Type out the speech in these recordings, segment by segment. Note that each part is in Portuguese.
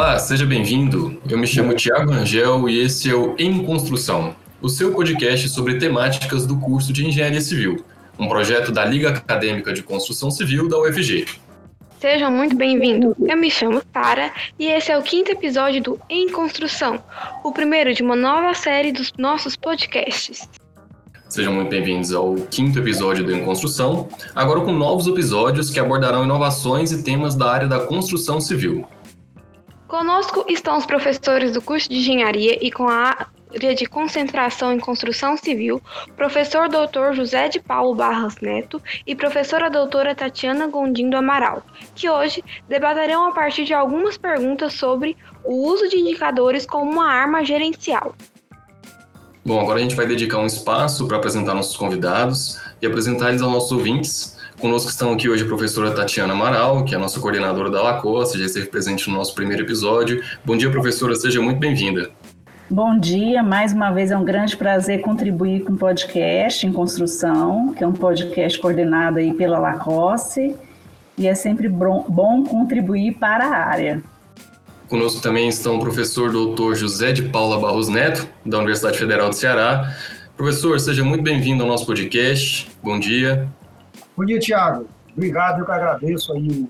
Olá, seja bem-vindo. Eu me chamo Tiago Angel e esse é o Em Construção, o seu podcast sobre temáticas do curso de Engenharia Civil, um projeto da Liga Acadêmica de Construção Civil da UFG. Sejam muito bem-vindos. Eu me chamo Tara e esse é o quinto episódio do Em Construção, o primeiro de uma nova série dos nossos podcasts. Sejam muito bem-vindos ao quinto episódio do Em Construção, agora com novos episódios que abordarão inovações e temas da área da construção civil. Conosco estão os professores do curso de Engenharia e com a área de concentração em construção civil, professor doutor José de Paulo Barras Neto e professora doutora Tatiana Gondim do Amaral, que hoje debaterão a partir de algumas perguntas sobre o uso de indicadores como uma arma gerencial. Bom, agora a gente vai dedicar um espaço para apresentar nossos convidados e apresentar eles aos nossos ouvintes. Conosco estão aqui hoje a professora Tatiana Amaral, que é a nossa coordenadora da Lacoste, já esteve presente no nosso primeiro episódio. Bom dia, professora, seja muito bem-vinda. Bom dia, mais uma vez é um grande prazer contribuir com o podcast em construção, que é um podcast coordenado aí pela Lacoste, e é sempre bom contribuir para a área. Conosco também estão o professor doutor José de Paula Barros Neto, da Universidade Federal do Ceará. Professor, seja muito bem-vindo ao nosso podcast. Bom dia. Bom dia, Tiago. Obrigado, eu que agradeço aí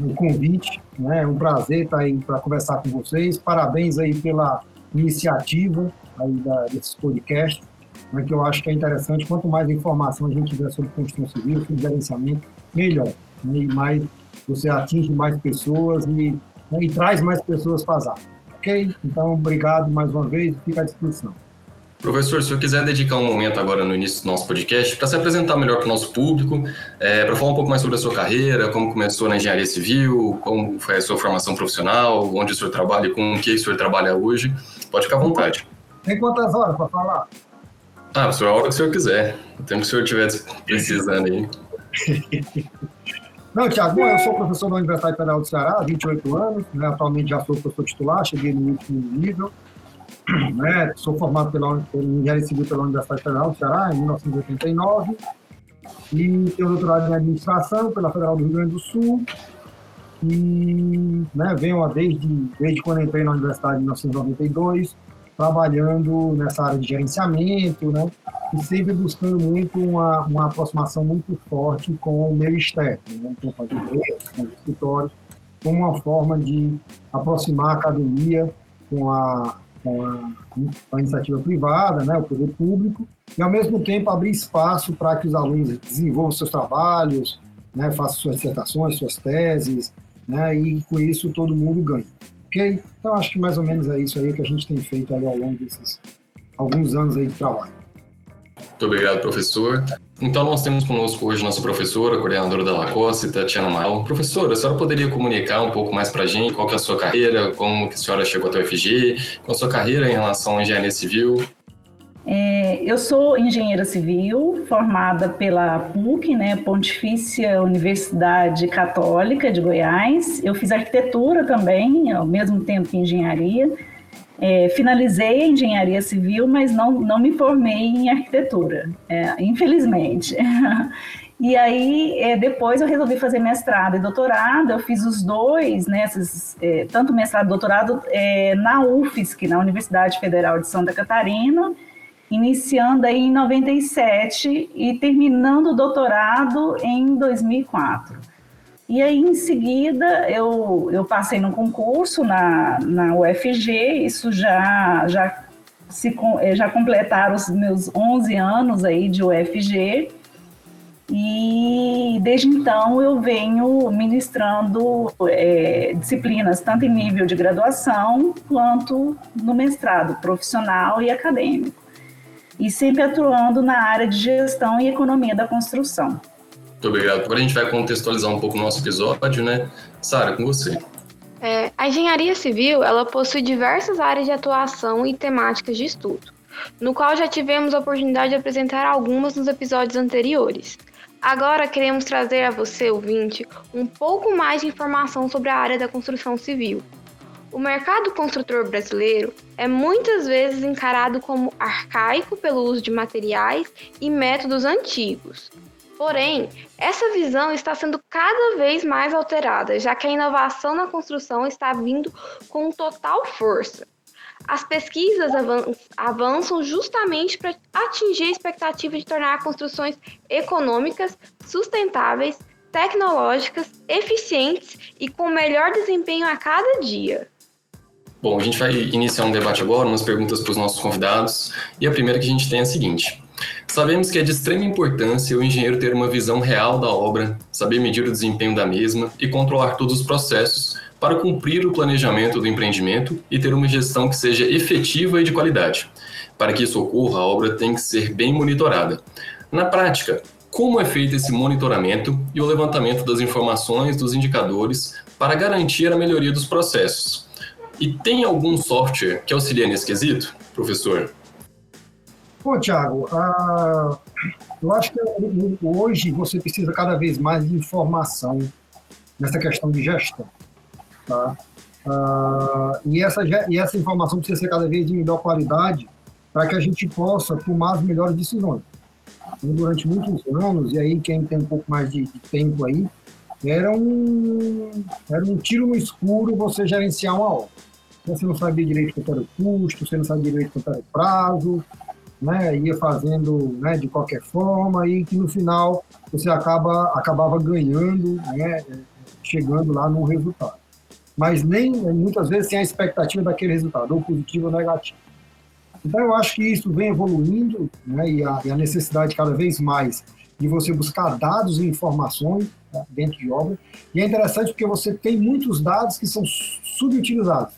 o, convite. Né? É um prazer estar aí para conversar com vocês. Parabéns aí pela iniciativa aí da, desses podcasts, né, que eu acho que é interessante. Quanto mais informação a gente tiver sobre construção civil, sobre gerenciamento, melhor. Né? E mais você atinge mais pessoas e, né, e traz mais pessoas para as. Ok? Então, obrigado mais uma vez e fica à disposição. Professor, se eu quiser dedicar um momento agora no início do nosso podcast para se apresentar melhor para o nosso público, é, para falar um pouco mais sobre a sua carreira, como começou na engenharia civil, como foi a sua formação profissional, onde o senhor trabalha e com o que o senhor trabalha hoje, pode ficar à vontade. Tem quantas horas para falar? Ah, professor, a hora que o senhor quiser. O tempo que o senhor estiver precisando aí. Não, Tiago, eu sou professor da Universidade Federal do Ceará há 28 anos, né, atualmente já sou professor titular, cheguei no último nível. Né? Sou formado pela, pela Engenharia Civil pela Universidade Federal do Ceará, em 1989, e tenho doutorado em Administração pela Federal do Rio Grande do Sul, e né, venho desde, desde quando entrei na Universidade em 1992, trabalhando nessa área de gerenciamento, né, e sempre buscando muito uma, uma aproximação muito forte com o meio externo, né, com como uma forma de aproximar a academia com a, com a, com a iniciativa privada, né, o poder público, e ao mesmo tempo abrir espaço para que os alunos desenvolvam seus trabalhos, né, façam suas dissertações, suas teses, né, e com isso todo mundo ganha. Ok? Então acho que mais ou menos é isso aí que a gente tem feito ao longo desses alguns anos aí de trabalho. Muito obrigado, professor. Então, nós temos conosco hoje nossa professora, coordenadora da Lacoste, Tatiana Mal. Professora, a senhora poderia comunicar um pouco mais para a gente qual é a sua carreira, como que a senhora chegou até o FG, qual a sua carreira em relação à engenharia civil? É, eu sou engenheira civil, formada pela PUC, né, Pontifícia Universidade Católica de Goiás. Eu fiz arquitetura também, ao mesmo tempo que engenharia. É, finalizei a engenharia civil, mas não, não me formei em arquitetura, é, infelizmente. E aí, é, depois eu resolvi fazer mestrado e doutorado. Eu fiz os dois, né, esses, é, tanto mestrado e doutorado é, na UFSC, na Universidade Federal de Santa Catarina, iniciando aí em 97 e terminando o doutorado em 2004. E aí, em seguida, eu, eu passei no concurso na, na UFG, isso já, já, se, eh, já completaram os meus 11 anos aí de UFG, e desde então eu venho ministrando é, disciplinas tanto em nível de graduação quanto no mestrado profissional e acadêmico. E sempre atuando na área de gestão e economia da construção. Muito obrigado. Agora a gente vai contextualizar um pouco o nosso episódio, né? Sara, com você. É, a engenharia civil ela possui diversas áreas de atuação e temáticas de estudo, no qual já tivemos a oportunidade de apresentar algumas nos episódios anteriores. Agora queremos trazer a você, ouvinte, um pouco mais de informação sobre a área da construção civil. O mercado construtor brasileiro é muitas vezes encarado como arcaico pelo uso de materiais e métodos antigos, Porém, essa visão está sendo cada vez mais alterada, já que a inovação na construção está vindo com total força. As pesquisas avançam justamente para atingir a expectativa de tornar construções econômicas, sustentáveis, tecnológicas, eficientes e com melhor desempenho a cada dia. Bom, a gente vai iniciar um debate agora, umas perguntas para os nossos convidados. E a primeira que a gente tem é a seguinte: Sabemos que é de extrema importância o engenheiro ter uma visão real da obra, saber medir o desempenho da mesma e controlar todos os processos para cumprir o planejamento do empreendimento e ter uma gestão que seja efetiva e de qualidade. Para que isso ocorra, a obra tem que ser bem monitorada. Na prática, como é feito esse monitoramento e o levantamento das informações dos indicadores para garantir a melhoria dos processos? E tem algum software que auxilia nesse quesito, professor? Pô, Tiago, uh, eu acho que hoje você precisa cada vez mais de informação nessa questão de gestão. Tá? Uh, e, essa, e essa informação precisa ser cada vez de melhor qualidade para que a gente possa tomar as melhores decisões. Então, durante muitos anos, e aí quem tem um pouco mais de, de tempo aí, era um, era um tiro no escuro você gerenciar uma obra. Você não sabia direito quanto era o custo, você não sabia direito quanto era o prazo, né, ia fazendo né, de qualquer forma e que no final você acaba acabava ganhando, né, chegando lá no resultado. Mas nem muitas vezes tem a expectativa daquele resultado, ou positivo ou negativo. Então eu acho que isso vem evoluindo, né, e, a, e a necessidade cada vez mais de você buscar dados e informações né, dentro de obra. E é interessante porque você tem muitos dados que são subutilizados.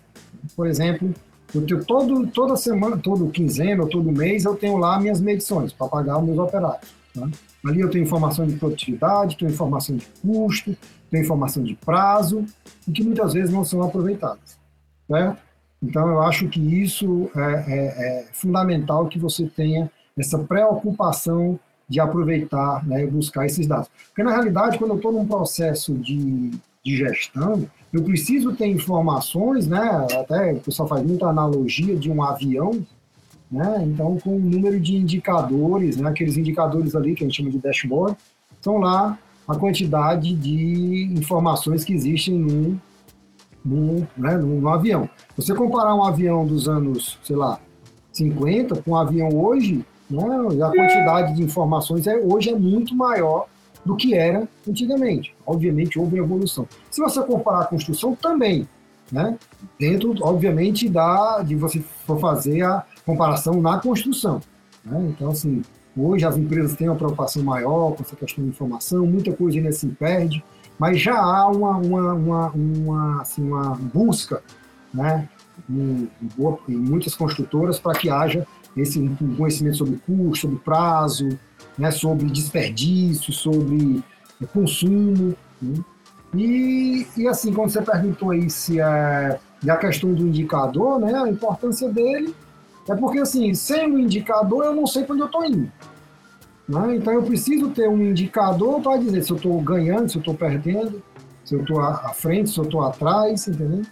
Por exemplo, eu todo, toda semana, todo quinzena todo mês, eu tenho lá minhas medições para pagar os meus operários. Né? Ali eu tenho informação de produtividade, tenho informação de custo, tenho informação de prazo, e que muitas vezes não são aproveitadas. Certo? Então, eu acho que isso é, é, é fundamental que você tenha essa preocupação de aproveitar né, e buscar esses dados. Porque, na realidade, quando eu estou num processo de, de gestão, eu preciso ter informações, né? Até o pessoal faz muita analogia de um avião, né? Então, com o número de indicadores, né? aqueles indicadores ali que a gente chama de dashboard, são lá a quantidade de informações que existem num, num, né, num, avião. Você comparar um avião dos anos, sei lá, 50 com um avião hoje, né, a quantidade de informações é, hoje é muito maior do que era antigamente. Obviamente houve evolução. Se você comparar a construção, também, né? Dentro, obviamente, da de você for fazer a comparação na construção. Né? Então, assim, hoje as empresas têm uma preocupação maior com essa questão de informação, muita coisa ainda se perde, mas já há uma, uma, uma, uma, assim, uma busca, né? Em, em muitas construtoras para que haja esse um conhecimento sobre custo, sobre prazo, né, sobre desperdício, sobre consumo. Né? E, e assim, quando você perguntou aí se é a questão do indicador, né, a importância dele é porque assim, sem o indicador eu não sei para onde eu estou indo. Né? Então eu preciso ter um indicador para dizer se eu estou ganhando, se eu estou perdendo, se eu estou à frente, se eu estou atrás, entendeu?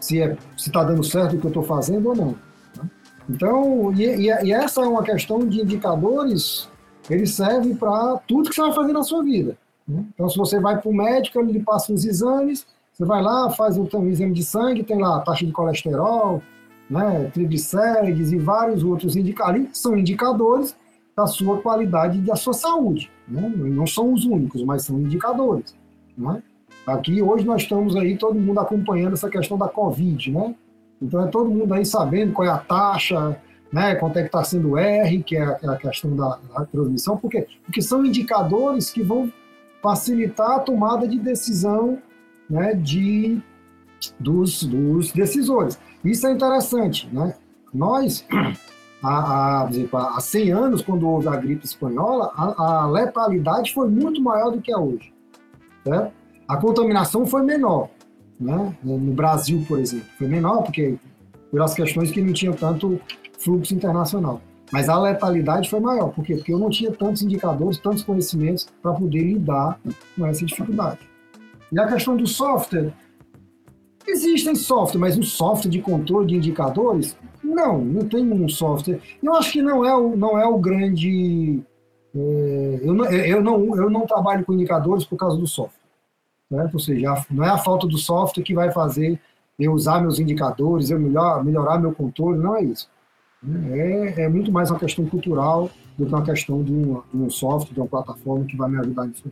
Se é, está dando certo o que eu estou fazendo ou não. Né? Então, e, e, e, essa é uma questão de indicadores ele serve para tudo que você vai fazer na sua vida. Né? Então, se você vai para o médico, ele passa uns exames, você vai lá, faz um, exame de sangue, tem lá a taxa de colesterol, né, triglicérides e vários outros indicadores, são indicadores da sua qualidade e da sua saúde. Né? Não são os únicos, mas são indicadores. Né? Aqui hoje nós estamos aí todo mundo acompanhando essa questão da Covid, né? Então é todo mundo aí sabendo qual é a taxa, né, quanto é que está sendo o R, que é a, é a questão da, da, transmissão, por quê? Porque são indicadores que vão facilitar a tomada de decisão né, de, dos, dos decisores. Isso é interessante. Né? Nós, há, há, há 100 anos, quando houve a gripe espanhola, a, a letalidade foi muito maior do que é hoje. Certo? A contaminação foi menor. Né? No Brasil, por exemplo, foi menor, porque pelas questões que não tinham tanto fluxo internacional. Mas a letalidade foi maior. Por quê? Porque eu não tinha tantos indicadores, tantos conhecimentos para poder lidar com essa dificuldade. E a questão do software. Existem software, mas um software de controle de indicadores? Não, não tem um software. Eu acho que não é o, não é o grande é, eu, não, eu, não, eu não trabalho com indicadores por causa do software. Né? Ou seja, não é a falta do software que vai fazer eu usar meus indicadores, eu melhor, melhorar meu controle, não é isso. É, é, muito mais uma questão cultural do que uma questão de um, de um software, de uma plataforma que vai me ajudar nisso.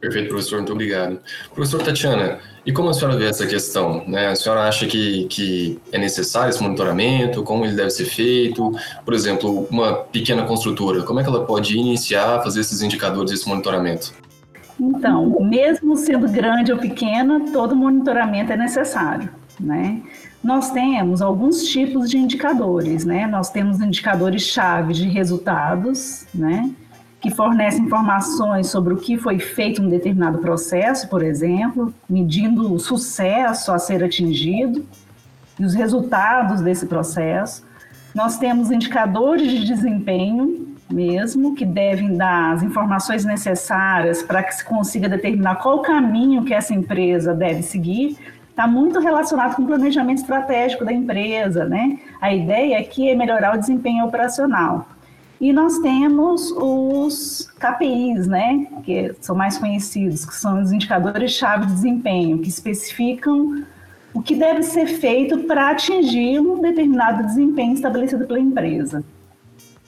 Perfeito, professor, muito obrigado. Professor Tatiana, e como a senhora vê essa questão? Né? A senhora acha que, que é necessário esse monitoramento? Como ele deve ser feito? Por exemplo, uma pequena construtora, como é que ela pode iniciar a fazer esses indicadores, esse monitoramento? Então, mesmo sendo grande ou pequena, todo monitoramento é necessário, né? Nós temos alguns tipos de indicadores, né? Nós temos indicadores-chave de resultados, né? Que fornecem informações sobre o que foi feito em um determinado processo, por exemplo, medindo o sucesso a ser atingido e os resultados desse processo. Nós temos indicadores de desempenho, mesmo, que devem dar as informações necessárias para que se consiga determinar qual caminho que essa empresa deve seguir, está muito relacionado com o planejamento estratégico da empresa, né? A ideia aqui é melhorar o desempenho operacional. E nós temos os KPIs, né, que são mais conhecidos, que são os indicadores-chave de desempenho, que especificam o que deve ser feito para atingir um determinado desempenho estabelecido pela empresa.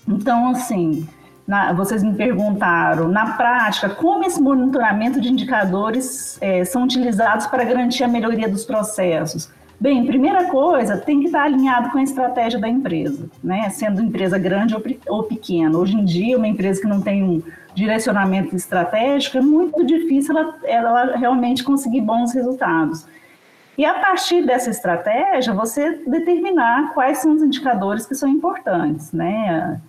Então, assim, na, vocês me perguntaram, na prática, como esse monitoramento de indicadores é, são utilizados para garantir a melhoria dos processos? Bem, primeira coisa, tem que estar alinhado com a estratégia da empresa, né? Sendo empresa grande ou, ou pequena. Hoje em dia, uma empresa que não tem um direcionamento estratégico, é muito difícil ela, ela realmente conseguir bons resultados. E a partir dessa estratégia, você determinar quais são os indicadores que são importantes, né?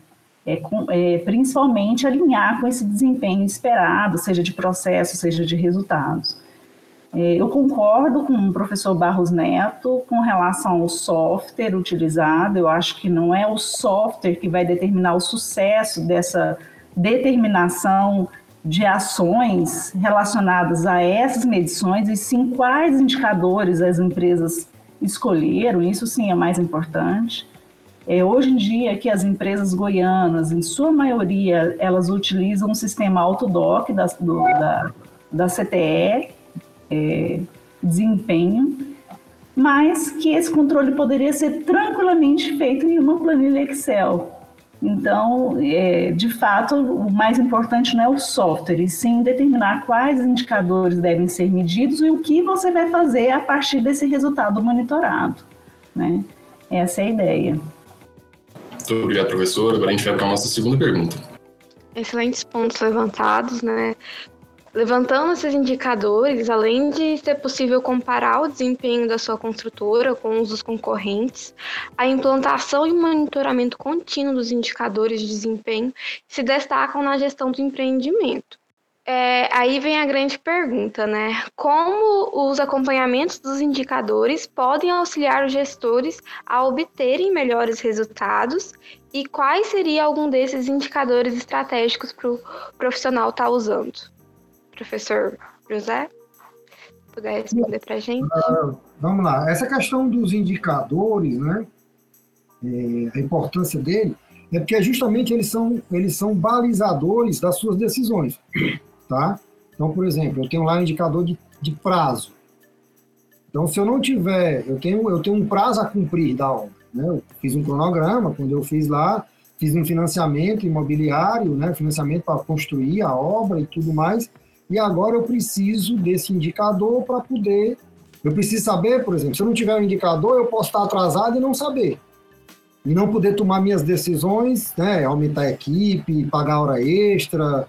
É, com, é, principalmente alinhar com esse desempenho esperado, seja de processo, seja de resultados. É, eu concordo com o professor Barros Neto com relação ao software utilizado, eu acho que não é o software que vai determinar o sucesso dessa determinação de ações relacionadas a essas medições, e sim quais indicadores as empresas escolheram, isso sim é mais importante. É, hoje em dia, que as empresas goianas, em sua maioria, elas utilizam um sistema autodoc da, do, da, da CTE, é, desempenho, mas que esse controle poderia ser tranquilamente feito em uma planilha Excel. Então, é, de fato, o mais importante não é o software, e sim determinar quais indicadores devem ser medidos e o que você vai fazer a partir desse resultado monitorado. Né? Essa é a ideia. Muito obrigado, professor. Agora a gente vai para a nossa segunda pergunta. Excelentes pontos levantados, né? Levantando esses indicadores, além de ser possível comparar o desempenho da sua construtora com os dos concorrentes, a implantação e monitoramento contínuo dos indicadores de desempenho se destacam na gestão do empreendimento. É, aí vem a grande pergunta, né? Como os acompanhamentos dos indicadores podem auxiliar os gestores a obterem melhores resultados e quais seriam algum desses indicadores estratégicos para o profissional estar tá usando? Professor José, puder responder para a gente? Uh, vamos lá. Essa questão dos indicadores, né? É, a importância dele é porque justamente eles são, eles são balizadores das suas decisões tá? Então, por exemplo, eu tenho lá um indicador de, de prazo. Então, se eu não tiver, eu tenho, eu tenho um prazo a cumprir da obra. Né? Eu fiz um cronograma, quando eu fiz lá, fiz um financiamento imobiliário, né? financiamento para construir a obra e tudo mais, e agora eu preciso desse indicador para poder. Eu preciso saber, por exemplo, se eu não tiver um indicador, eu posso estar atrasado e não saber. E não poder tomar minhas decisões, né? aumentar a equipe, pagar hora extra,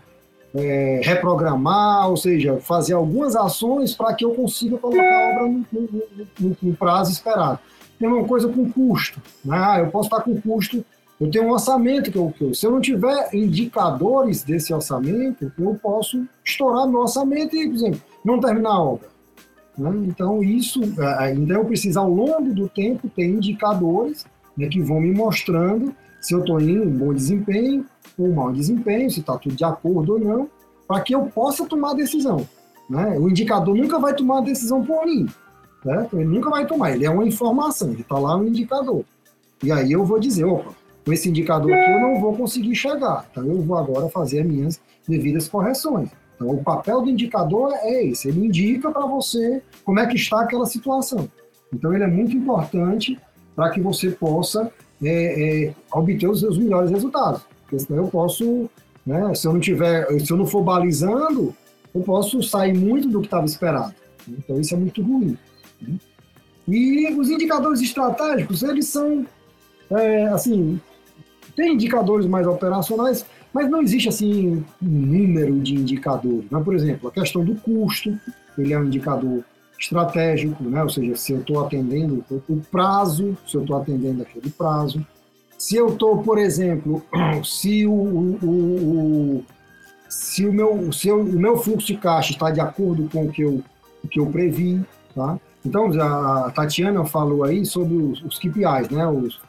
é, reprogramar, ou seja, fazer algumas ações para que eu consiga colocar a obra no, no, no, no prazo esperado. Tem uma coisa com custo. Né? Ah, eu posso estar com custo, eu tenho um orçamento que eu, que eu, se eu não tiver indicadores desse orçamento, eu posso estourar meu orçamento e, por exemplo, não terminar a obra. Né? Então, isso, então eu preciso, ao longo do tempo, ter indicadores né, que vão me mostrando se eu estou em um bom desempenho, um mau desempenho, se está tudo de acordo ou não, para que eu possa tomar a decisão. Né? O indicador nunca vai tomar a decisão por mim. Né? Ele nunca vai tomar, ele é uma informação, ele está lá no indicador. E aí eu vou dizer, opa, com esse indicador aqui eu não vou conseguir chegar. Então eu vou agora fazer as minhas devidas correções. Então o papel do indicador é esse, ele indica para você como é que está aquela situação. Então ele é muito importante para que você possa é, é, obter os seus melhores resultados. Porque senão eu posso, né, se eu não tiver, se eu não for balizando, eu posso sair muito do que estava esperado. Então isso é muito ruim. Né? E os indicadores estratégicos, eles são, é, assim, tem indicadores mais operacionais, mas não existe, assim, um número de indicadores. Né? Por exemplo, a questão do custo, ele é um indicador estratégico, né? ou seja, se eu estou atendendo o prazo, se eu estou atendendo aquele prazo. Se eu estou, por exemplo, se o, o, o, se o meu, se eu, o meu fluxo de caixa está de acordo com o que eu, o que eu previ, tá? Então, a Tatiana falou aí sobre os, os KPIs, né? Os,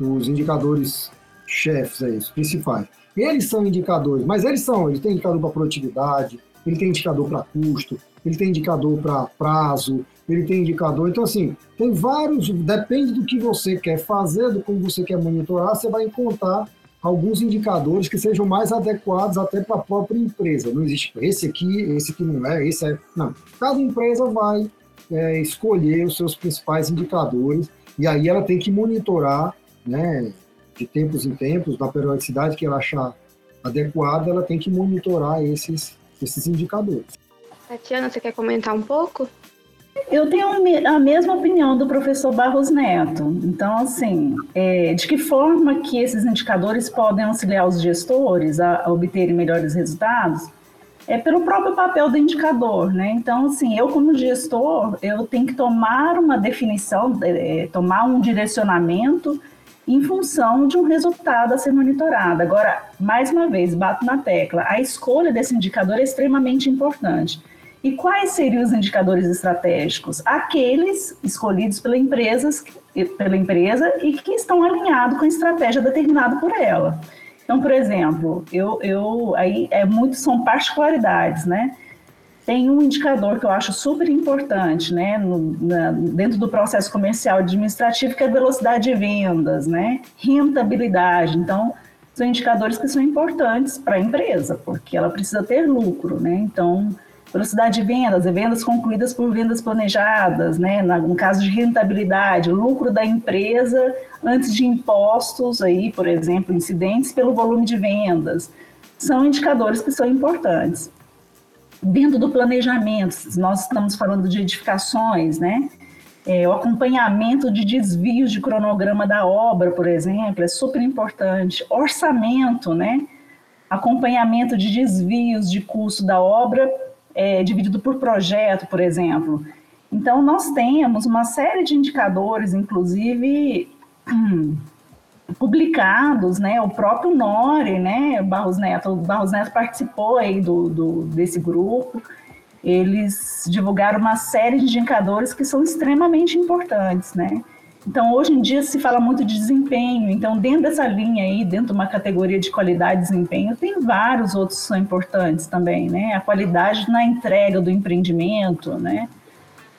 os indicadores chefes aí, os principais. Eles são indicadores, mas eles são, ele tem indicador para produtividade, ele tem indicador para custo, ele tem indicador para prazo, ele tem indicador. Então, assim, tem vários, depende do que você quer fazer, do como você quer monitorar, você vai encontrar alguns indicadores que sejam mais adequados até para a própria empresa. Não existe esse aqui, esse aqui não é, esse é. Não. Cada empresa vai é, escolher os seus principais indicadores e aí ela tem que monitorar, né, de tempos em tempos, na periodicidade que ela achar adequada, ela tem que monitorar esses, esses indicadores. Tatiana, você quer comentar um pouco? Eu tenho a mesma opinião do professor Barros Neto. Então, assim, é, de que forma que esses indicadores podem auxiliar os gestores a, a, obterem melhores resultados? É pelo próprio papel do indicador, né? Então, assim, eu como gestor, eu tenho que tomar uma definição, é, tomar um direcionamento em função de um resultado a ser monitorado. Agora, mais uma vez, bato na tecla, a escolha desse indicador é extremamente importante. E quais seriam os indicadores estratégicos? Aqueles escolhidos pela, empresas, pela empresa e que estão alinhados com a estratégia determinada por ela. Então, por exemplo, eu, eu aí é muito são particularidades, né? Tem um indicador que eu acho super importante, né, no, na, dentro do processo comercial administrativo, que é a velocidade de vendas, né, rentabilidade. Então, são indicadores que são importantes para a empresa, porque ela precisa ter lucro, né? Então, velocidade de vendas, vendas concluídas por vendas planejadas, né? no caso de rentabilidade, lucro da empresa antes de impostos, aí, por exemplo, incidentes pelo volume de vendas, são indicadores que são importantes. Dentro do planejamento, nós estamos falando de edificações, né? É, o acompanhamento de desvios de cronograma da obra, por exemplo, é super importante. Orçamento, né? Acompanhamento de desvios de custo da obra é, dividido por projeto, por exemplo. Então, nós temos uma série de indicadores, inclusive hum, publicados, né? O próprio Nori, né? Barros Neto, Barros Neto participou aí do, do, desse grupo. Eles divulgaram uma série de indicadores que são extremamente importantes, né? Então, hoje em dia se fala muito de desempenho. Então, dentro dessa linha aí, dentro de uma categoria de qualidade e desempenho, tem vários outros que são importantes também, né? A qualidade na entrega do empreendimento, né?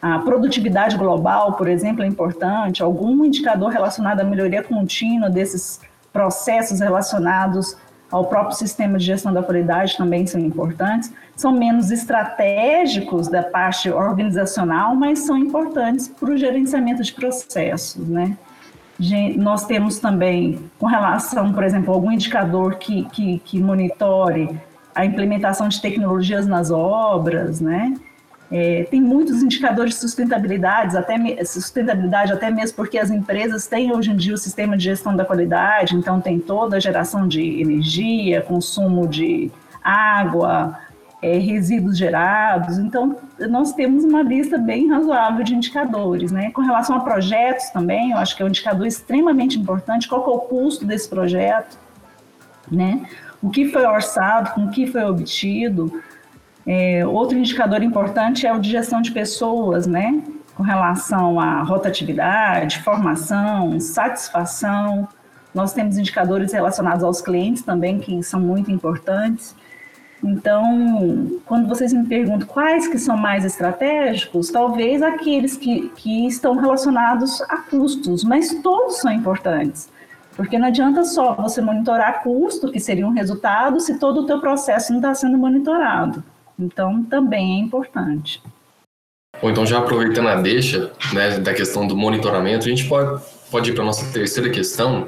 A produtividade global, por exemplo, é importante. Algum indicador relacionado à melhoria contínua desses processos relacionados ao próprio sistema de gestão da qualidade também são importantes. São menos estratégicos da parte organizacional, mas são importantes para o gerenciamento de processos, né? Nós temos também, com relação, por exemplo, algum indicador que, que, que monitore a implementação de tecnologias nas obras, né? É, tem muitos indicadores de sustentabilidade, até sustentabilidade, até mesmo porque as empresas têm hoje em dia o sistema de gestão da qualidade, então tem toda a geração de energia, consumo de água, é, resíduos gerados. Então, nós temos uma lista bem razoável de indicadores. Né? Com relação a projetos também, eu acho que é um indicador extremamente importante, qual é o custo desse projeto, né? o que foi orçado, com o que foi obtido, é, outro indicador importante é o de gestão de pessoas, né? Com relação à rotatividade, formação, satisfação. Nós temos indicadores relacionados aos clientes também, que são muito importantes. Então, quando vocês me perguntam quais que são mais estratégicos, talvez aqueles que, que estão relacionados a custos, mas todos são importantes. Porque não adianta só você monitorar custo, que seria um resultado, se todo o teu processo não está sendo monitorado. Então, também é importante. Bom, então já aproveitando a deixa né, da questão do monitoramento, a gente pode, pode ir para a nossa terceira questão.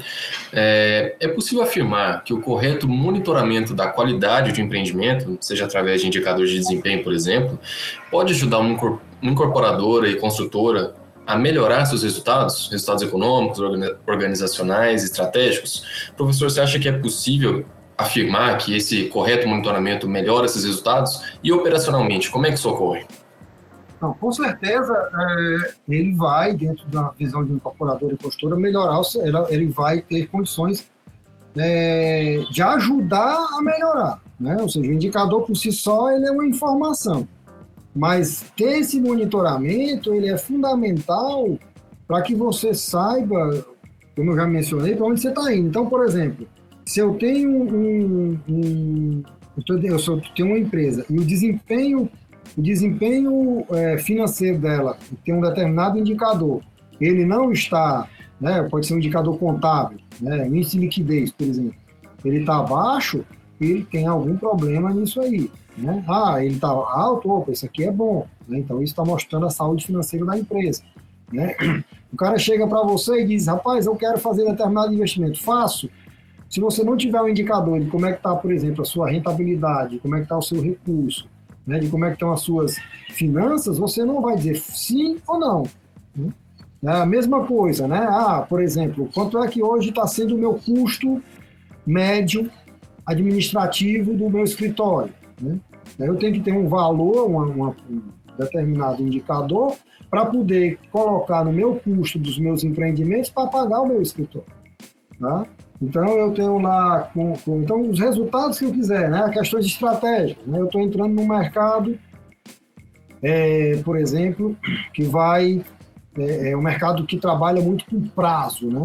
É, é possível afirmar que o correto monitoramento da qualidade de empreendimento, seja através de indicadores de desempenho, por exemplo, pode ajudar uma incorporadora e construtora a melhorar seus resultados, resultados econômicos, organizacionais, estratégicos? Professor, você acha que é possível afirmar que esse correto monitoramento melhora esses resultados? E operacionalmente, como é que isso ocorre? Não, com certeza, é, ele vai, dentro da visão de incorporador e postura, melhorar, ele vai ter condições é, de ajudar a melhorar. Né? Ou seja, o indicador por si só ele é uma informação. Mas ter esse monitoramento ele é fundamental para que você saiba, como eu já mencionei, para onde você está indo. Então, por exemplo, se eu tenho um, um eu, tô, eu sou, tenho uma empresa e o desempenho, o desempenho é, financeiro dela tem um determinado indicador, ele não está, né, pode ser um indicador contábil, né, índice de liquidez, por exemplo, ele está abaixo, ele tem algum problema nisso aí. Né? Ah, ele está alto, opa, isso aqui é bom. Né? Então, isso está mostrando a saúde financeira da empresa. Né? O cara chega para você e diz, rapaz, eu quero fazer determinado investimento. Faço. Se você não tiver um indicador de como é que está, por exemplo, a sua rentabilidade, como é que está o seu recurso, né? de como é que estão as suas finanças, você não vai dizer sim ou não. Né? É a mesma coisa, né? Ah, por exemplo, quanto é que hoje está sendo o meu custo médio administrativo do meu escritório? Né? Eu tenho que ter um valor, uma, uma, um determinado indicador, para poder colocar no meu custo dos meus empreendimentos para pagar o meu escritório. Tá? Então, eu tenho lá, com, com, então, os resultados que eu quiser, né? questões estratégicas. Né? Eu estou entrando no mercado, é, por exemplo, que vai. É, é um mercado que trabalha muito com prazo, né?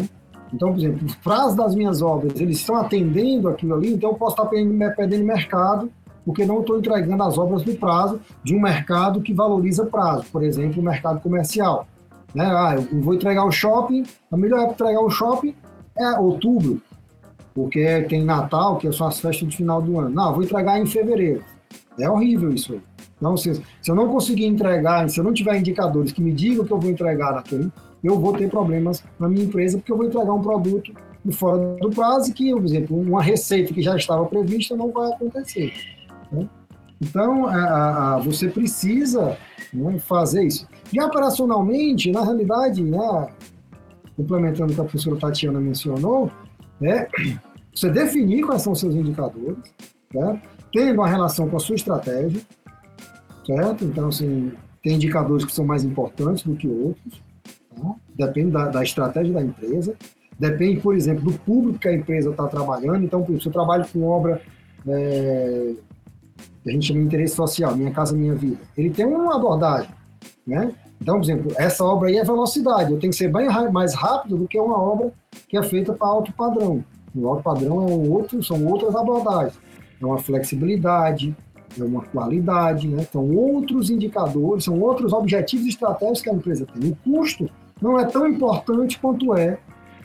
Então, por exemplo, os prazos das minhas obras, eles estão atendendo aquilo ali, então eu posso estar perdendo, mercado porque não estou entregando as obras no prazo de um mercado que valoriza prazo, por exemplo, o mercado comercial. Né? Ah, eu vou entregar o shopping, a melhor época de entregar o shopping é outubro, porque tem Natal, que são as festas de final do ano. Não, vou entregar em fevereiro. É horrível isso aí. Então, se, se eu não conseguir entregar, se eu não tiver indicadores que me digam que eu vou entregar naquele, eu vou ter problemas na minha empresa, porque eu vou entregar um produto fora do prazo que, por exemplo, uma receita que já estava prevista não vai acontecer. Né? Então, a, a, você precisa né, fazer isso. E operacionalmente, na realidade, né, complementando o que a professora Tatiana mencionou, né, você definir quais são os seus indicadores, certo? tendo uma relação com a sua estratégia, certo? Então, assim, tem indicadores que são mais importantes do que outros, tá? depende da, da, estratégia da empresa, depende, por exemplo, do público que a empresa está trabalhando. Então, se eu trabalho com obra é, a gente chama de interesse social, Minha Casa Minha Vida, ele tem uma abordagem, né? Então, por exemplo, essa obra aí é velocidade, eu tenho que ser bem mais rápido do que uma obra que é feita para alto padrão. O alto padrão é um outro, são outras abordagens. É uma flexibilidade, é uma qualidade, né? São outros indicadores, são outros objetivos estratégicos que a empresa tem. O custo não é tão importante quanto é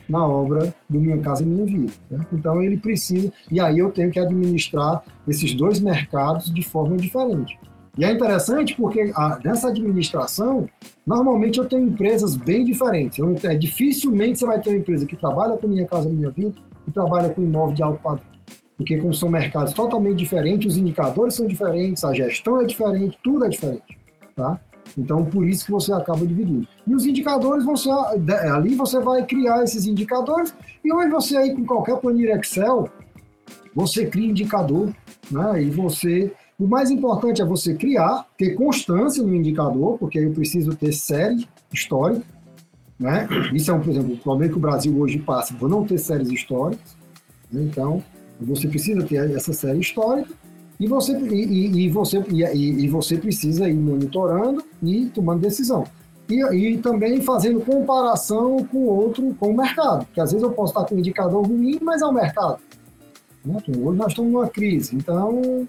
na obra do Minha Casa Minha Vida. Né? Então ele precisa, e aí eu tenho que administrar esses dois mercados de forma diferente. E é interessante porque a, nessa administração, normalmente eu tenho empresas bem diferentes. Eu, é, dificilmente você vai ter uma empresa que trabalha com Minha Casa Minha Vida e trabalha com imóvel de alto padrão. Porque como são mercados totalmente diferentes, os indicadores são diferentes, a gestão é diferente, tudo é diferente. Tá? Então, por isso que você acaba dividindo. E os indicadores, você, ali você vai criar esses indicadores, e hoje você aí com qualquer planilha Excel, você cria indicador, né? E você. O mais importante é você criar, ter constância no indicador, porque eu preciso ter série histórica, né? Isso é, um, por exemplo, o problema que o Brasil hoje passa, por não ter séries históricas. Né? Então, você precisa ter essa série histórica e você, e, e você, e, e, você precisa ir monitorando e tomando decisão. E, e também fazendo comparação com outro, com o mercado. Porque às vezes eu posso estar com um indicador ruim, mas é o mercado. Né? Então, hoje nós estamos numa crise, então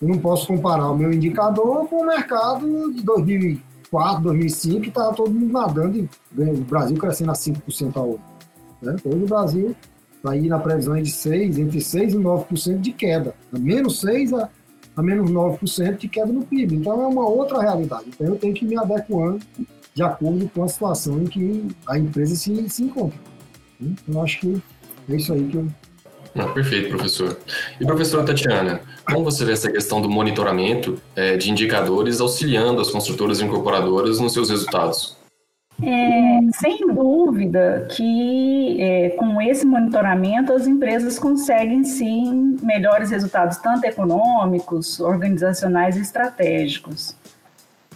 eu não posso comparar o meu indicador com o mercado de 2004, 2005, que estava todo mundo nadando e o Brasil crescendo a 5% ao ano. Né? Hoje o Brasil Está aí na previsão de 6, entre 6 e 9% de queda. Menos 6 a, a menos 9% de queda no PIB. Então é uma outra realidade. Então eu tenho que me adequando de acordo com a situação em que a empresa se, se encontra. Então, eu acho que é isso aí que eu. Ah, perfeito, professor. E professora Tatiana, como você vê essa questão do monitoramento é, de indicadores auxiliando as construtoras e incorporadoras nos seus resultados? É, sem dúvida que é, com esse monitoramento as empresas conseguem sim melhores resultados, tanto econômicos, organizacionais e estratégicos.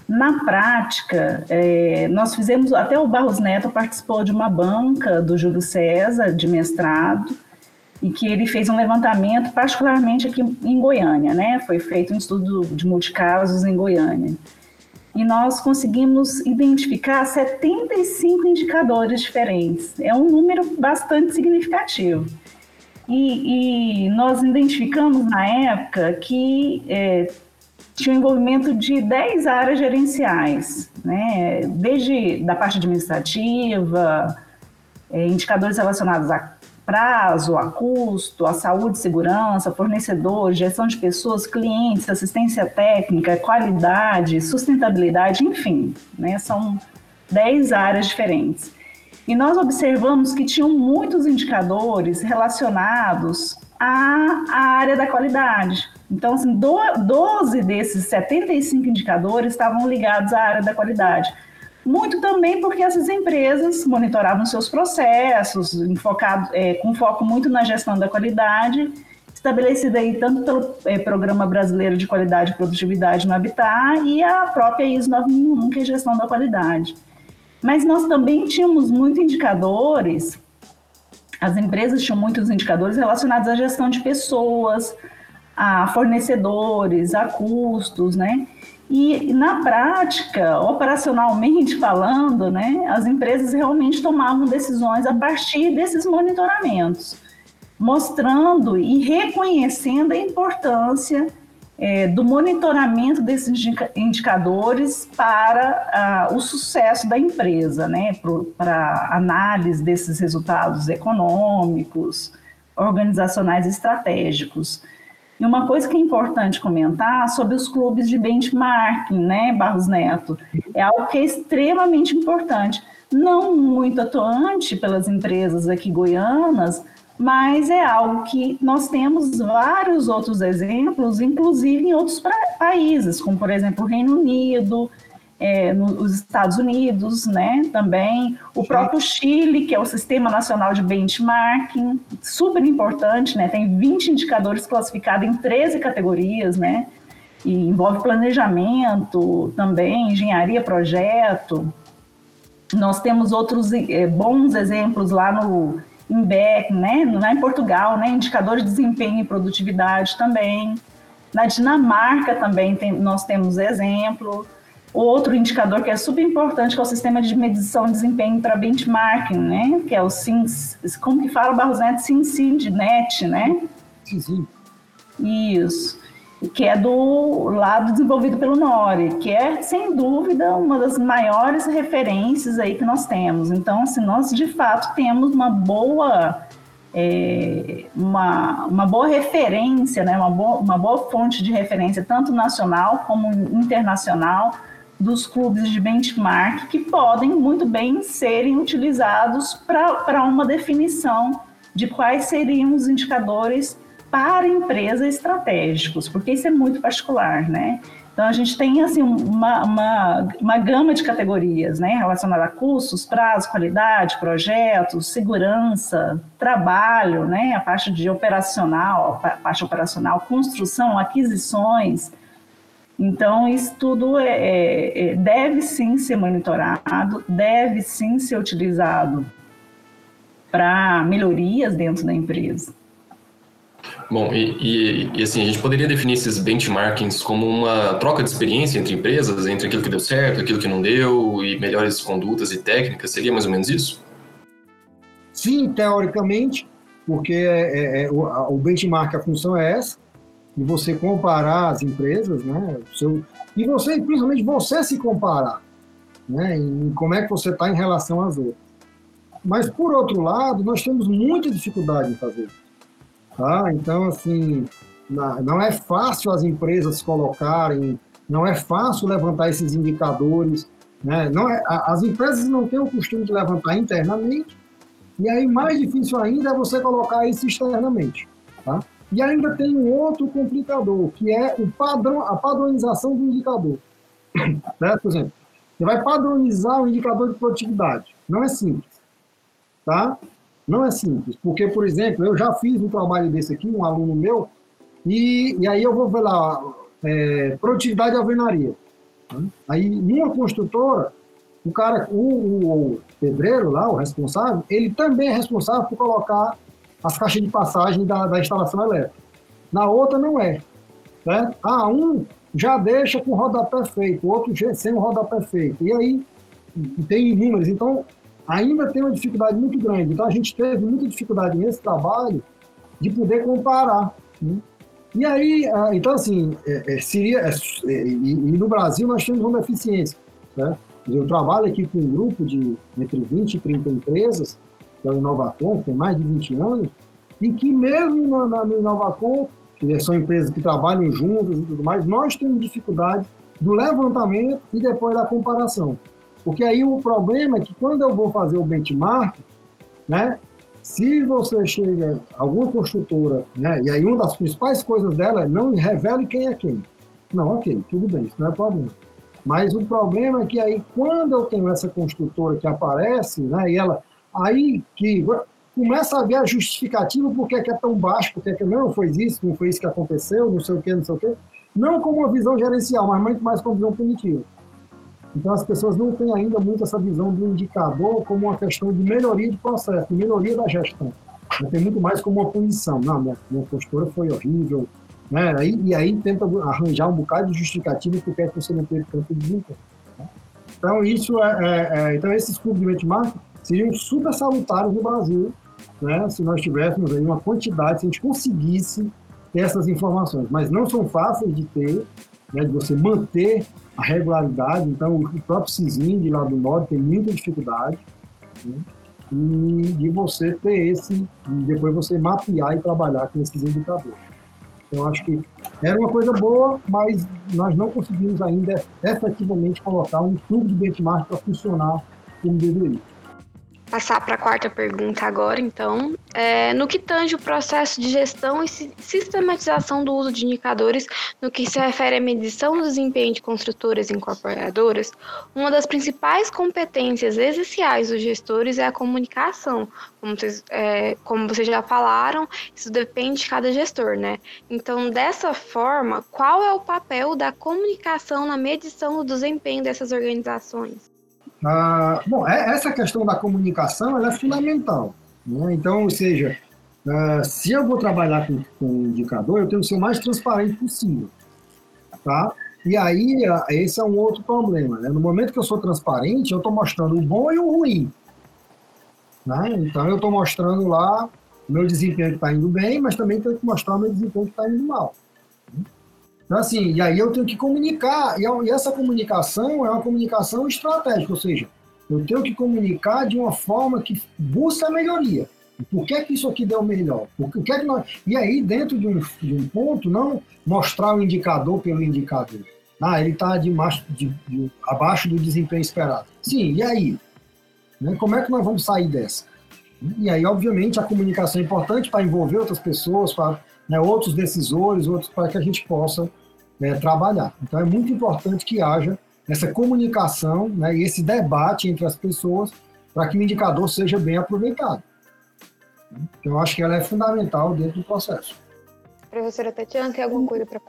Na prática, é, nós fizemos, até o Barros Neto participou de uma banca do Júlio César, de mestrado, e que ele fez um levantamento, particularmente aqui em Goiânia, né? Foi feito um estudo de multicasos em Goiânia e nós conseguimos identificar 75 indicadores diferentes. É um número bastante significativo. E, e nós identificamos na época que é, tinha o envolvimento de 10 áreas gerenciais, né? desde da parte administrativa, é, indicadores relacionados a prazo, a custo, a saúde segurança, fornecedor, gestão de pessoas, clientes, assistência técnica, qualidade, sustentabilidade, enfim, né? São 10 áreas diferentes. E nós observamos que tinham muitos indicadores relacionados à, à área da qualidade. Então, assim, 12 desses 75 indicadores estavam ligados à área da qualidade. Muito também porque essas empresas monitoravam seus processos, enfocado, é, com foco muito na gestão da qualidade, estabelecida aí tanto pelo é, Programa Brasileiro de Qualidade e Produtividade no Habitat e a própria ISO 9001, que é gestão da qualidade. Mas nós também tínhamos muitos indicadores, as empresas tinham muitos indicadores relacionados à gestão de pessoas, a fornecedores, a custos, né? E na prática, operacionalmente falando, né, as empresas realmente tomavam decisões a partir desses monitoramentos, mostrando e reconhecendo a importância é, do monitoramento desses indicadores para o sucesso da empresa, né, para análise desses resultados econômicos, organizacionais estratégicos. E uma coisa que é importante comentar sobre os clubes de benchmarking, né, Barros Neto, é algo que é extremamente importante. Não muito atuante pelas empresas aqui goianas, mas é algo que nós temos vários outros exemplos, inclusive em outros países, como por exemplo o Reino Unido, é, nos Estados Unidos, né, também, o próprio Chile, que é o Sistema Nacional de Benchmarking, super importante, né, tem 20 indicadores classificados em 13 categorias, né, e envolve planejamento também, engenharia, projeto. Nós temos outros é, bons exemplos lá no INBEC, né, lá em Portugal, né, indicadores de desempenho e produtividade também. Na Dinamarca também tem, nós temos exemplo. Outro indicador que é super importante que é o sistema de medição de desempenho para benchmarking, né? Que é o SINS, como que fala o Barros Neto? SINCINDNET, né? Sim, sim. Isso. Que é do lado desenvolvido pelo NORI, que é, sem dúvida, uma das maiores referências aí que nós temos. Então, assim, nós de fato temos uma boa é, uma, uma boa referência, né, uma, boa, uma boa fonte de referência, tanto nacional como internacional, dos clubes de benchmark que podem muito bem serem utilizados para uma definição de quais seriam os indicadores para empresas estratégicos, porque isso é muito particular, né? Então a gente tem assim uma, uma, uma gama de categorias, né, relacionada a custos, prazo, qualidade, projetos, segurança, trabalho, né, a parte de operacional, a parte operacional, construção, aquisições, então, isso tudo é, é, é, deve sim ser monitorado, deve sim ser utilizado para melhorias dentro da empresa. Bom, e, e, e, assim, a gente poderia definir esses benchmarkings como uma troca de experiência entre empresas, entre aquilo que deu certo, aquilo que não deu, e melhores condutas e técnicas, seria mais ou menos isso? Sim, teoricamente, porque é, é, o, o benchmark, a função é essa, e você comparar as empresas, né? Seu, e você, principalmente você se comparar, né? Em como é que você está em relação às outras. Mas, por outro lado, nós temos muita dificuldade em fazer isso. Tá? Então, assim, não é fácil as empresas colocarem, não é fácil levantar esses indicadores. Né? Não é, as empresas não têm o costume de levantar internamente, e aí mais difícil ainda é você colocar isso externamente. Tá? E ainda tem um outro complicador, que é o padrão, a padronização do indicador. Né? Por exemplo, você vai padronizar o indicador de produtividade. Não é simples. Tá? Não é simples. Porque, por exemplo, eu já fiz um trabalho desse aqui, um aluno meu, e, e aí eu vou ver lá, é, produtividade de alvenaria. Aí, numa construtora, o cara, o, o, o, pedreiro lá, o responsável, ele também é responsável por colocar as caixas de passagem da, da instalação elétrica. Na outra, não é. Certo? Ah, um já deixa com rodapé feito, o outro sem o rodapé feito. E aí tem números. Então, ainda tem uma dificuldade muito grande. Então, a gente teve muita dificuldade nesse trabalho de poder comparar. Né? E aí, ah, então, assim, é, é, seria. É, e, no Brasil nós temos uma deficiência. Né? Eu trabalho aqui com um grupo de entre 20 e 30 empresas, que é o Inovacom, que tem mais de 20 anos, e que mesmo na, na, no Inovacom que são empresas que trabalham juntas e tudo mais, nós temos dificuldade do levantamento e depois da comparação. Porque aí o problema é que quando eu vou fazer o benchmark, né, se você chega, alguma construtora, né, e aí uma das principais coisas dela é não revele quem é quem. Não, ok, tudo bem, isso não é problema. Mas o problema é que aí, quando eu tenho essa construtora que aparece, né, e ela, aí que começa a ver a justificativa por que é tão baixo, por que é não foi isso, não foi isso que aconteceu, não sei o que, não sei o que. Não como uma visão gerencial, mas muito mais como visão punitiva. Então as pessoas não têm ainda muito essa visão do indicador como uma questão de melhoria de processo, de melhoria da gestão. Tem muito mais como uma punição. Não, minha, minha postura foi horrível. Né? E aí tenta arranjar um bocado de justificativa porque é que você não teve tanto desempenho. Então, isso é, é, é, então esses clubes de benchmark seriam super salutares no Brasil né, se nós tivéssemos aí uma quantidade, se a gente conseguisse essas informações. Mas não são fáceis de ter, né, de você manter a regularidade. Então, o próprio CISIM de lá do norte tem muita dificuldade. Né, e de você ter esse, e depois você mapear e trabalhar com esses indicadores. Então, acho que era uma coisa boa, mas nós não conseguimos ainda efetivamente colocar um clube de benchmark para funcionar como deveria passar para a quarta pergunta agora, então. É, no que tange o processo de gestão e sistematização do uso de indicadores no que se refere à medição do desempenho de construtoras e incorporadoras, uma das principais competências essenciais dos gestores é a comunicação. Como vocês, é, como vocês já falaram, isso depende de cada gestor, né? Então, dessa forma, qual é o papel da comunicação na medição do desempenho dessas organizações? Ah, bom, é, essa questão da comunicação é fundamental. Né? Então, ou seja, ah, se eu vou trabalhar com, com indicador, eu tenho que ser o mais transparente possível. Tá? E aí, ah, esse é um outro problema. Né? No momento que eu sou transparente, eu estou mostrando o bom e o ruim. Né? Então, eu estou mostrando lá meu desempenho que está indo bem, mas também tenho que mostrar meu desempenho que está indo mal. Então, assim, e aí eu tenho que comunicar, e essa comunicação é uma comunicação estratégica, ou seja, eu tenho que comunicar de uma forma que busca a melhoria. Por que, que isso aqui deu melhor? Por que, que nós... E aí, dentro de um, de um ponto, não mostrar o indicador pelo indicador. Ah, ele está de, de, de, abaixo do desempenho esperado. Sim, e aí? Né? Como é que nós vamos sair dessa? E aí, obviamente, a comunicação é importante para envolver outras pessoas, para né, outros decisores, outros para que a gente possa né, trabalhar. Então é muito importante que haja essa comunicação né, e esse debate entre as pessoas para que o indicador seja bem aproveitado. Então, eu acho que ela é fundamental dentro do processo. Professora Tatiana, tem alguma coisa para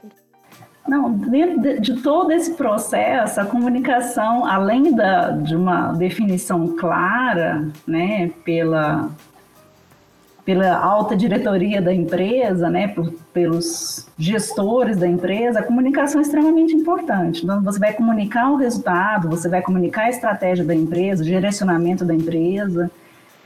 não, dentro de todo esse processo, a comunicação, além da, de uma definição clara, né, pela pela alta diretoria da empresa, né, por, pelos gestores da empresa, a comunicação é extremamente importante. Então, você vai comunicar o resultado, você vai comunicar a estratégia da empresa, o direcionamento da empresa.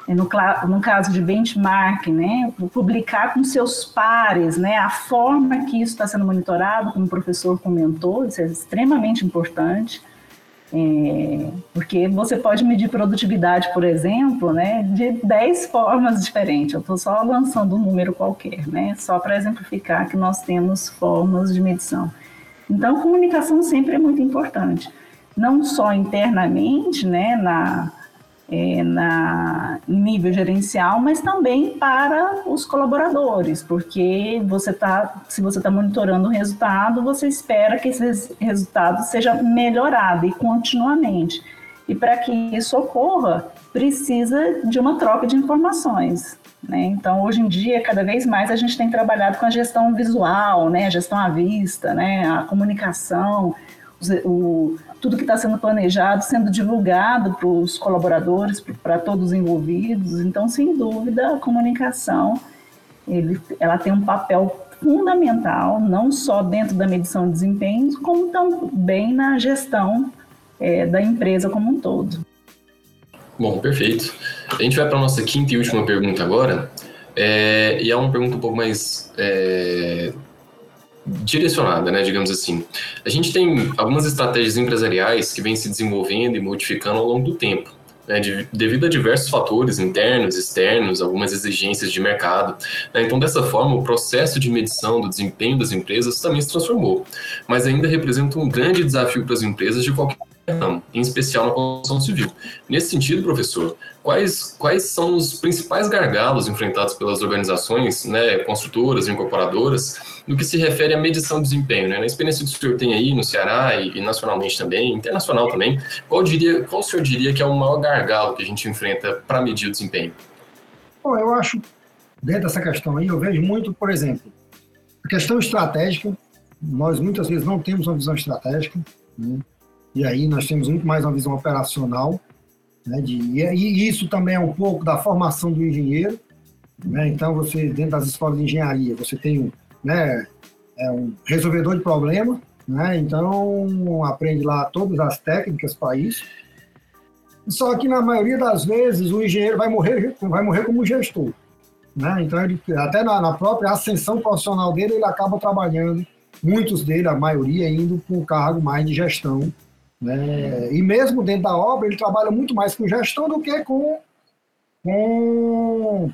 No, no caso de benchmark, né, publicar com seus pares, né, a forma que isso está sendo monitorado, como o professor comentou, isso é extremamente importante. É, porque você pode medir produtividade, por exemplo, né, de 10 formas diferentes. Eu estou só lançando um número qualquer, né, só para exemplificar que nós temos formas de medição. Então, comunicação sempre é muito importante, não só internamente, né, na, é, na, em nível gerencial, mas também para os colaboradores, porque você tá, se você está monitorando o resultado, você espera que esse resultado seja melhorado e continuamente. E para que isso ocorra, precisa de uma troca de informações. Né? Então, hoje em dia, cada vez mais a gente tem trabalhado com a gestão visual, né? a gestão à vista, né? a comunicação, o, tudo que está sendo planejado sendo divulgado para os colaboradores, para todos os envolvidos. Então, sem dúvida, a comunicação ele, ela tem um papel fundamental, não só dentro da medição de desempenhos, como também na gestão é, da empresa como um todo. Bom, perfeito. A gente vai para a nossa quinta e última pergunta agora. É, e é uma pergunta um pouco mais é, direcionada, né, digamos assim. A gente tem algumas estratégias empresariais que vêm se desenvolvendo e modificando ao longo do tempo. Né, de, devido a diversos fatores internos, externos, algumas exigências de mercado. Né, então, dessa forma, o processo de medição do desempenho das empresas também se transformou, mas ainda representa um grande desafio para as empresas de qualquer em especial na construção civil. Nesse sentido, professor, quais, quais são os principais gargalos enfrentados pelas organizações, né, construtoras, incorporadoras, no que se refere à medição de desempenho? Né? Na experiência que o senhor tem aí no Ceará e, e nacionalmente também, internacional também, qual, diria, qual o senhor diria que é o maior gargalo que a gente enfrenta para medir o desempenho? Bom, eu acho, dentro dessa questão aí, eu vejo muito, por exemplo, a questão estratégica, nós muitas vezes não temos uma visão estratégica, né? E aí nós temos muito mais uma visão operacional, né, de, e isso também é um pouco da formação do engenheiro. Né, então, você, dentro das escolas de engenharia, você tem um, né, é um resolvedor de problema, né, então aprende lá todas as técnicas para isso. Só que, na maioria das vezes, o engenheiro vai morrer, vai morrer como gestor. Né? Então, ele, até na, na própria ascensão profissional dele, ele acaba trabalhando, muitos dele, a maioria, indo para um cargo mais de gestão né? E mesmo dentro da obra, ele trabalha muito mais com gestão do que com, com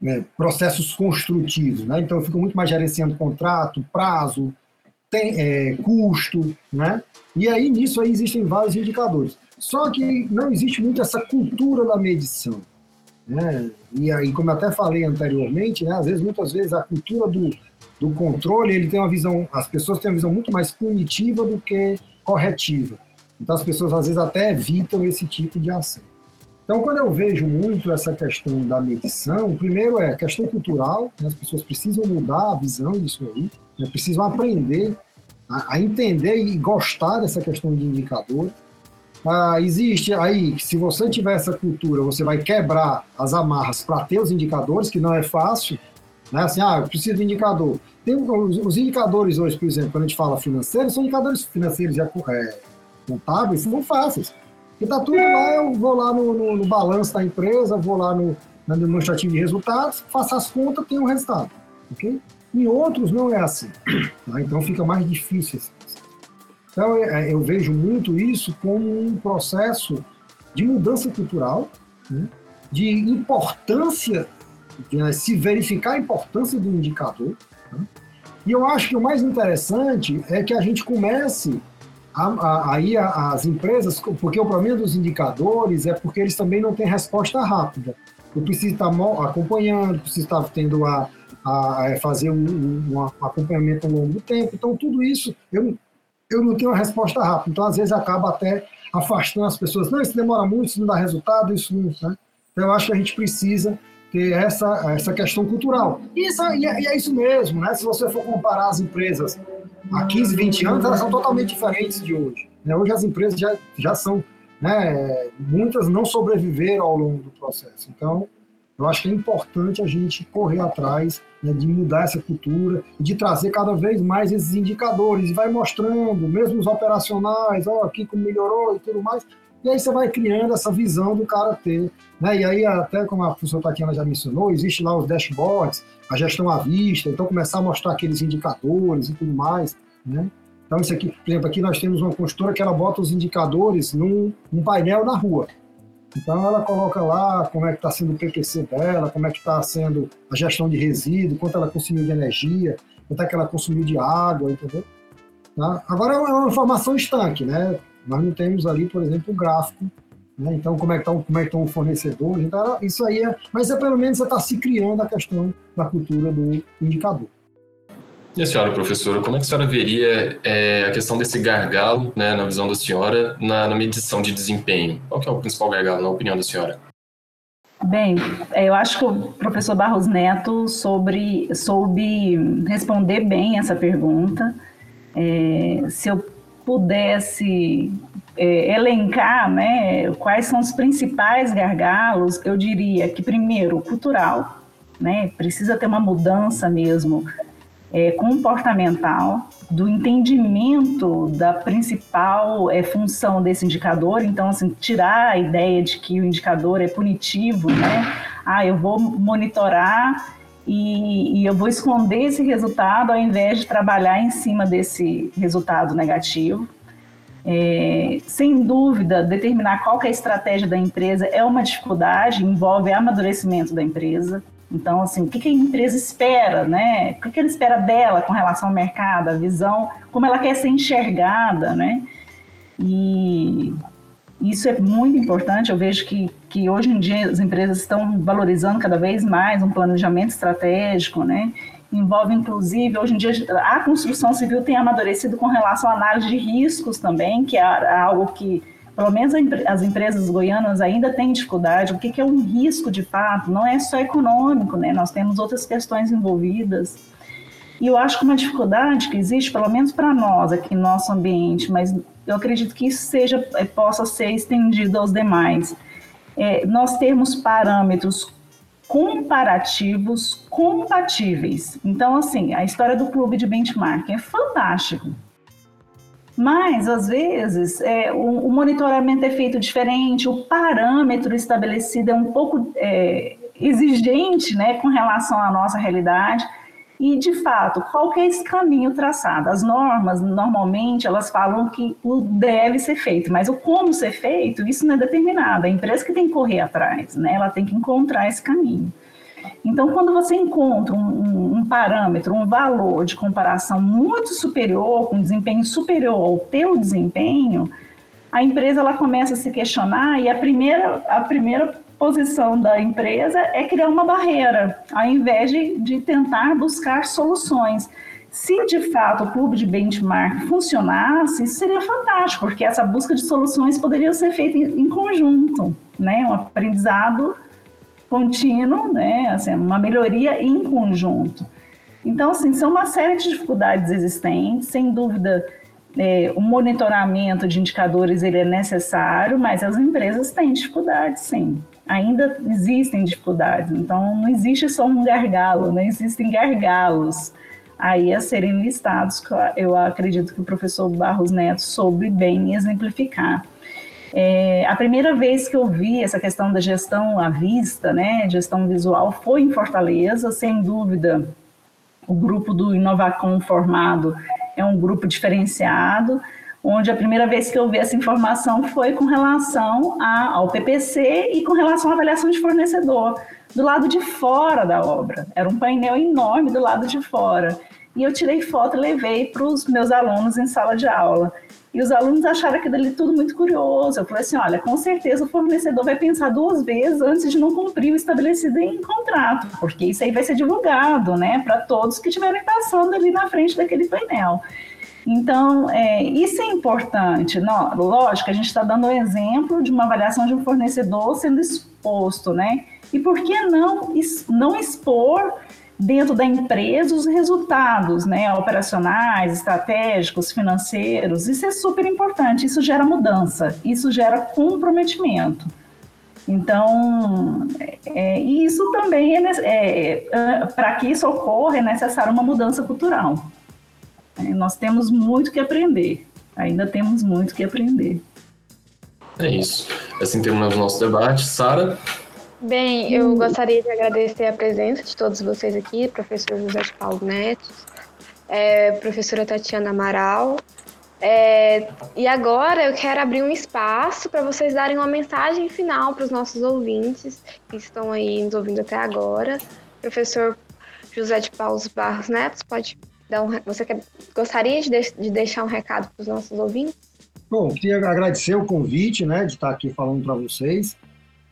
né, processos construtivos. Né? Então, eu fico muito mais gerenciando contrato, prazo, tem, é, custo. Né? E aí, nisso, aí existem vários indicadores. Só que não existe muito essa cultura da medição. Né? E aí, como eu até falei anteriormente, né, às vezes, muitas vezes, a cultura do, do controle, ele tem uma visão, as pessoas têm uma visão muito mais punitiva do que corretiva. Então as pessoas às vezes até evitam esse tipo de ação. Então, quando eu vejo muito essa questão da medição, primeiro é questão cultural, né? as pessoas precisam mudar a visão disso aí, né? precisam aprender a, a, entender e gostar dessa questão de indicador. Ah, existe aí, se você tiver essa cultura, você vai quebrar as amarras para ter os indicadores, que não é fácil. Né? Assim, ah, eu preciso de indicador. Tem os, os indicadores hoje, por exemplo, quando a gente fala financeiros, são indicadores financeiros já é, contábeis são fáceis. Porque tá tudo lá, eu vou lá no, no, no balanço da empresa, vou lá no, no demonstrativo de resultados, faço as contas, tenho o resultado. Ok? Em outros não é assim. Tá? Então fica mais difícil. Então é, eu vejo muito isso como um processo de mudança cultural, né? de importância, de né, se verificar a importância do indicador. Né? E eu acho que o mais interessante é que a gente comece aí as empresas, porque o problema dos indicadores é porque eles também não têm resposta rápida. Eu preciso estar acompanhando, preciso estar tendo a, a, a fazer um, um, acompanhamento ao longo do tempo. Então, tudo isso eu, eu não tenho uma resposta rápida. Então, às vezes, acaba até afastando as pessoas. Não, isso demora muito, isso não dá resultado, isso não. Né? Então, eu acho que a gente precisa ter essa, essa questão cultural. Isso, e é, e é isso mesmo, né? Se você for comparar as empresas há 15, 20 anos, elas são totalmente diferentes de hoje. Né? Hoje as empresas já, já são, né, muitas não sobreviveram ao longo do processo. Então, eu acho que é importante a gente correr atrás né, de mudar essa cultura de trazer cada vez mais esses indicadores e vai mostrando, mesmo os operacionais, ó, aqui como melhorou e tudo mais. E aí você vai criando essa visão do cara ter. Né? E aí, até como a professora Tatiana já mencionou, existe lá os dashboards, a gestão à vista, então começar a mostrar aqueles indicadores e tudo mais. Né? Então, isso aqui, por exemplo, aqui nós temos uma consultora que ela bota os indicadores num, num painel na rua. Então, ela coloca lá como é que está sendo o PPC dela, como é que está sendo a gestão de resíduo, quanto ela consumiu de energia, quanto é que ela consumiu de água, entendeu? Tá? Agora, é uma informação estanque, né? Nós não temos ali, por exemplo, um gráfico né? Então, como é, que tá, como é que estão os fornecedores? Então, isso aí é. Mas é pelo menos você está se criando a questão da cultura do indicador. E a senhora, professora, como é que a senhora veria é, a questão desse gargalo, né, na visão da senhora, na, na medição de desempenho? Qual é o principal gargalo, na opinião da senhora? Bem, eu acho que o professor Barros Neto sobre, soube responder bem essa pergunta. É, se eu pudesse é, elencar né, quais são os principais gargalos, eu diria que, primeiro, cultural, né, precisa ter uma mudança mesmo é, comportamental, do entendimento da principal é, função desse indicador. Então, assim, tirar a ideia de que o indicador é punitivo, né? Ah, eu vou monitorar e, e, eu vou esconder esse resultado ao invés de trabalhar em cima desse resultado negativo. É, sem dúvida, determinar qual é a estratégia da empresa é uma dificuldade, envolve amadurecimento da empresa. Então, assim, o que a empresa espera, né? O que ela espera dela com relação ao mercado, a visão, como ela quer ser enxergada, né? E isso é muito importante. Eu vejo que, que hoje em dia as empresas estão valorizando cada vez mais um planejamento estratégico, né? envolve inclusive, hoje em dia, a construção civil tem amadurecido com relação à análise de riscos também, que é algo que, pelo menos as empresas goianas ainda têm dificuldade. O que é um risco de fato? Não é só econômico, né? Nós temos outras questões envolvidas. E eu acho que uma dificuldade que existe, pelo menos para nós aqui no nosso ambiente, mas eu acredito que isso seja, possa ser estendido aos demais. É, nós temos parâmetros comparativos compatíveis. Então, assim, a história do clube de benchmarking é fantástico. Mas, às vezes, é, o, o, monitoramento é feito diferente, o parâmetro estabelecido é um pouco é, exigente né, com relação à nossa realidade. E, de fato, qual que é esse caminho traçado? As normas, normalmente, elas falam que o deve ser feito, mas o como ser feito, isso não é determinado. A empresa que tem que correr atrás, né? ela tem que encontrar esse caminho. Então, quando você encontra um, um, um, parâmetro, um valor de comparação muito superior, com desempenho superior ao teu desempenho, a empresa ela começa a se questionar e a primeira, a primeira posição da empresa é criar uma barreira, ao invés de, de tentar buscar soluções. Se de fato o clube de benchmark funcionasse, seria fantástico, porque essa busca de soluções poderia ser feita em, em conjunto, né? Um aprendizado contínuo, né? Assim, uma melhoria em conjunto. Então, assim, são uma série de dificuldades existentes, sem dúvida. É, o monitoramento de indicadores ele é necessário, mas as empresas têm dificuldades, sim ainda existem dificuldades. Então, não existe só um gargalo, né? existem gargalos aí a serem listados, que eu acredito que o professor Barros Neto soube bem exemplificar. É, a primeira vez que eu vi essa questão da gestão à vista, né, gestão visual, foi em Fortaleza, sem dúvida. O grupo do Inovacom formado é um grupo diferenciado, onde a primeira vez que eu vi essa informação foi com relação a, ao PPC e com relação à avaliação de fornecedor, do lado de fora da obra. Era um painel enorme do lado de fora. E eu tirei foto e levei para os meus alunos em sala de aula. E os alunos acharam aquilo ali tudo muito curioso. Eu falei assim: olha, com certeza o fornecedor vai pensar duas vezes antes de não cumprir o estabelecido em contrato, porque isso aí vai ser divulgado, né, para todos que estiverem passando ali na frente daquele painel. Então, é, isso é importante. Não, lógico, a gente está dando o exemplo de uma avaliação de um fornecedor sendo exposto, né? E por que não, não expor dentro da empresa os resultados, né, operacionais, estratégicos, financeiros? Isso é super importante. Isso gera mudança, isso gera comprometimento. Então, é, isso também é, é, é para que isso ocorra é necessário uma mudança cultural. É, nós temos muito que aprender, ainda temos muito que aprender. É isso. Assim terminamos o nosso debate. Sara? Bem, eu gostaria de agradecer a presença de todos vocês aqui, professor José de Paulo Neto, é, professora Tatiana Amaral, É, e agora eu quero abrir um espaço para vocês darem uma mensagem final para os nossos ouvintes que estão aí nos ouvindo até agora. Professor José de Paulo Barros Neto, pode um, você quer, gostaria de, de deixar um recado para os nossos ouvintes? Bom, queria agradecer o convite, né, de estar aqui falando para vocês,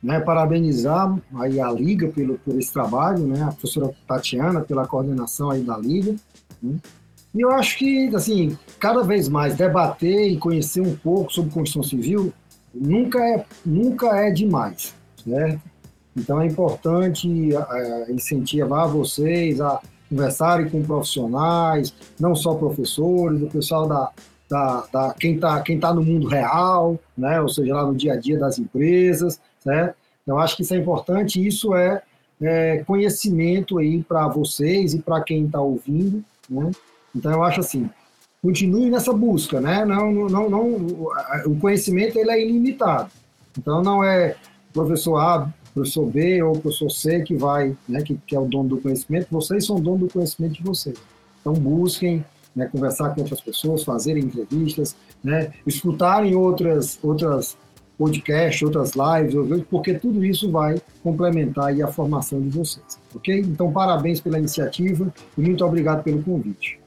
né, parabenizar aí a Liga pelo, por esse trabalho, né, a professora Tatiana pela coordenação aí da Liga, né, e eu acho que, assim, cada vez mais debater e conhecer um pouco sobre construção civil nunca é, nunca é demais, certo? Então é importante é, incentivar vocês a conversarem com profissionais, não só professores, o pessoal da, da, da quem está quem tá no mundo real, né? ou seja, lá no dia a dia das empresas. Certo? Eu acho que isso é importante isso é, é conhecimento aí para vocês e para quem está ouvindo. Né? Então eu acho assim, continue nessa busca, né? Não, não, não, o conhecimento ele é ilimitado. Então não é professor A professor B ou professor C que vai, né, que, que é o dono do conhecimento, vocês são dono do conhecimento de vocês. Então busquem né, conversar com outras pessoas, fazerem entrevistas, né, escutarem outras, outras podcasts, outras lives, porque tudo isso vai complementar a formação de vocês, ok? Então, parabéns pela iniciativa e muito obrigado pelo convite.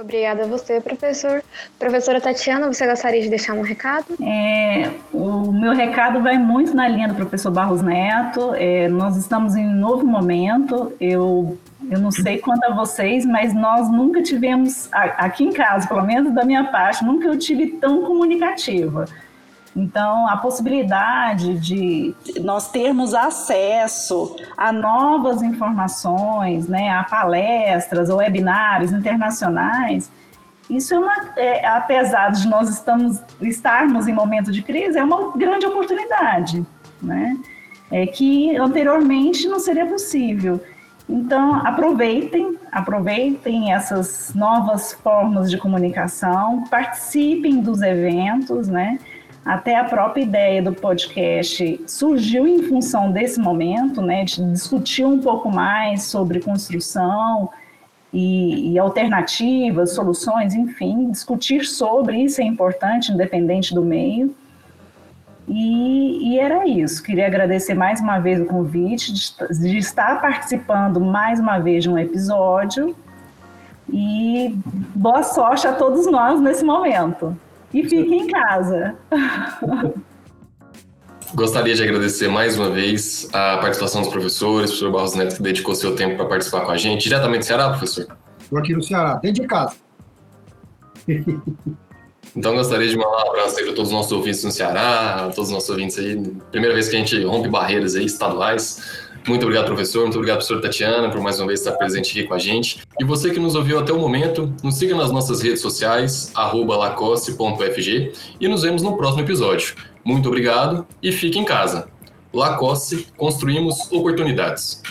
Obrigada a você, professor. Professora Tatiana, você gostaria de deixar um recado? É, o meu recado vai muito na linha do professor Barros Neto. É, nós estamos em um novo momento. Eu, eu não sei quanto a vocês, mas nós nunca tivemos, aqui em casa, pelo menos da minha parte, nunca eu tive tão comunicativa. Então, a possibilidade de nós termos acesso a novas informações, né, a palestras ou webinários internacionais, isso é uma, é, apesar de nós estamos, estarmos em momento de crise, é uma grande oportunidade, né, é que anteriormente não seria possível. Então, aproveitem, aproveitem essas novas formas de comunicação, participem dos eventos, né? Até a própria ideia do podcast surgiu em função desse momento, né, de discutir um pouco mais sobre construção e, e alternativas, soluções, enfim, discutir sobre isso é importante, independente do meio. E, e, era isso. Queria agradecer mais uma vez o convite de, de, estar participando mais uma vez de um episódio. E boa sorte a todos nós nesse momento. E fique em casa. Gostaria de agradecer mais uma vez a participação dos professores, o professor Barros Neto, que dedicou seu tempo para participar com a gente. Diretamente do Ceará, professor? Estou aqui no Ceará, dentro de casa. Então, gostaria de mandar um abraço aí para todos os nossos ouvintes no Ceará, a todos os nossos ouvintes aí. Primeira vez que a gente rompe barreiras aí estaduais. Muito obrigado, professor. Muito obrigado, professor Tatiana, por mais uma vez estar presente aqui com a gente. E você que nos ouviu até o momento, nos siga nas nossas redes sociais, lacoste.fg, e nos vemos no próximo episódio. Muito obrigado e fique em casa. Lacoste, construímos oportunidades.